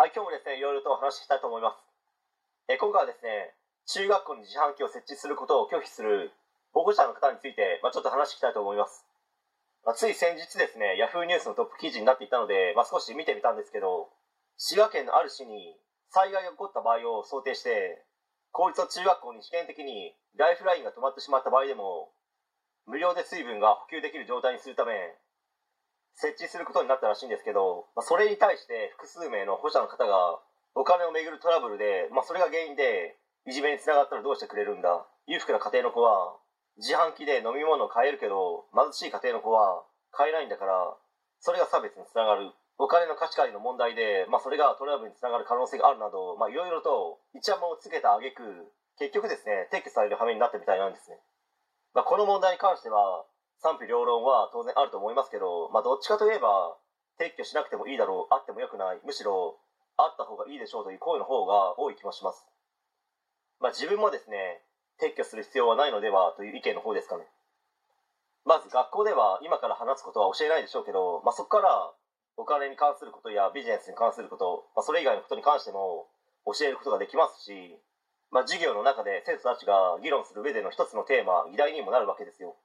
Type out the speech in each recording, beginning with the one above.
はい、今日もですね、いろいろとお話ししたいと思います。え今回はですね、中学校に自販機を設置することを拒否する保護者の方について、まあ、ちょっと話していきたいと思います。まあ、つい先日ですね、ヤフーニュースのトップ記事になっていたので、まあ、少し見てみたんですけど、滋賀県のある市に災害が起こった場合を想定して、公立の中学校に試験的にライフラインが止まってしまった場合でも、無料で水分が補給できる状態にするため、設置することになったらしいんですけど、まあ、それに対して複数名の保護者の方がお金をめぐるトラブルで、まあ、それが原因でいじめにつながったらどうしてくれるんだ裕福な家庭の子は自販機で飲み物を買えるけど貧しい家庭の子は買えないんだからそれが差別につながる。お金の貸し借りの問題で、まあ、それがトラブルにつながる可能性があるなどいろいろとイチャモをつけた挙句結局ですね撤去される羽目になったみたいなんですね、まあ、この問題に関しては賛否両論は当然あると思いますけど、まあ、どっちかといえば撤去しなくてもいいだろうあってもよくないむしろあった方がいいでしょうという声の方が多い気もします、まあ、自分もですね撤去する必要はないのではという意見の方ですかね。まず学校では今から話すことは教えないでしょうけど、まあ、そこからお金に関することやビジネスに関すること、まあ、それ以外のことに関しても教えることができますし、まあ、授業の中で生徒たちが議論する上での一つのテーマ議題にもなるわけですよ。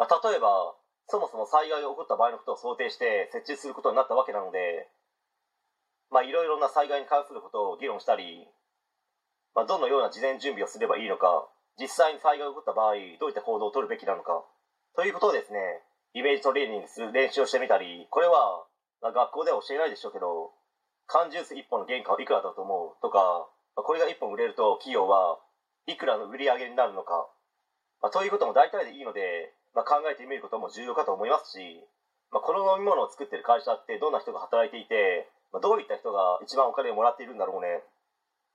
まあ、例えばそもそも災害が起こった場合のことを想定して設置することになったわけなのでまあいろいろな災害に関することを議論したり、まあ、どのような事前準備をすればいいのか実際に災害が起こった場合どういった行動を取るべきなのかということをですねイメージトレーニングする練習をしてみたりこれは、まあ、学校では教えないでしょうけど缶ジュース1本の原価はいくらだと思うとか、まあ、これが1本売れると企業はいくらの売り上げになるのか、まあ、ということも大体でいいのでまあ、考えてみることも重要かと思いますし、まあ、この飲み物を作ってる会社ってどんな人が働いていて、まあ、どういった人が一番お金をもらっているんだろうね。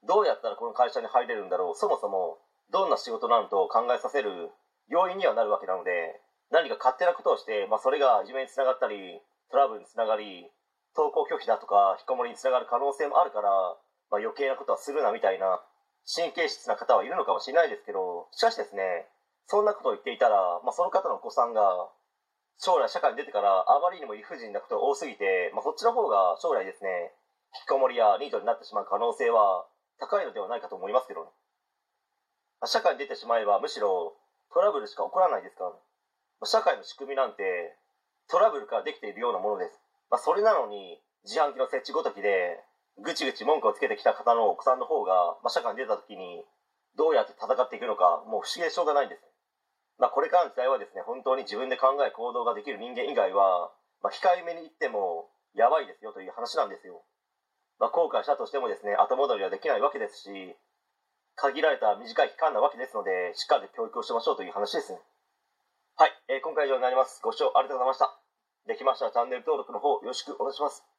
どうやったらこの会社に入れるんだろう。そもそもどんな仕事なのと考えさせる要因にはなるわけなので何か勝手なことをして、まあ、それがいじめにつながったりトラブルにつながり登校拒否だとか引きこもりにつながる可能性もあるから、まあ、余計なことはするなみたいな神経質な方はいるのかもしれないですけどしかしですねそんなことを言っていたら、まあ、その方のお子さんが将来社会に出てからあまりにも理不尽なことが多すぎて、まあ、そっちの方が将来ですね引きこもりやニートになってしまう可能性は高いのではないかと思いますけどね、まあ、社会に出てしまえばむしろトラブルしか起こらないですから、ね、まあ、社会の仕組みなんてトラブルからできているようなものです、まあ、それなのに自販機の設置ごときでぐちぐち文句をつけてきた方のお子さんの方が、まあ、社会に出た時にどうやって戦っていくのかもう不思議でしょうがないんです。まあ、これからの時代はですね本当に自分で考え行動ができる人間以外は、まあ、控えめに言ってもやばいですよという話なんですよ、まあ、後悔したとしてもですね後戻りはできないわけですし限られた短い期間なわけですのでしっかり教育をしましょうという話です。ねはい、えー、今回以上になります。ご視聴ありがとうございました。できましたらチャンネル登録の方よろしくお願いします。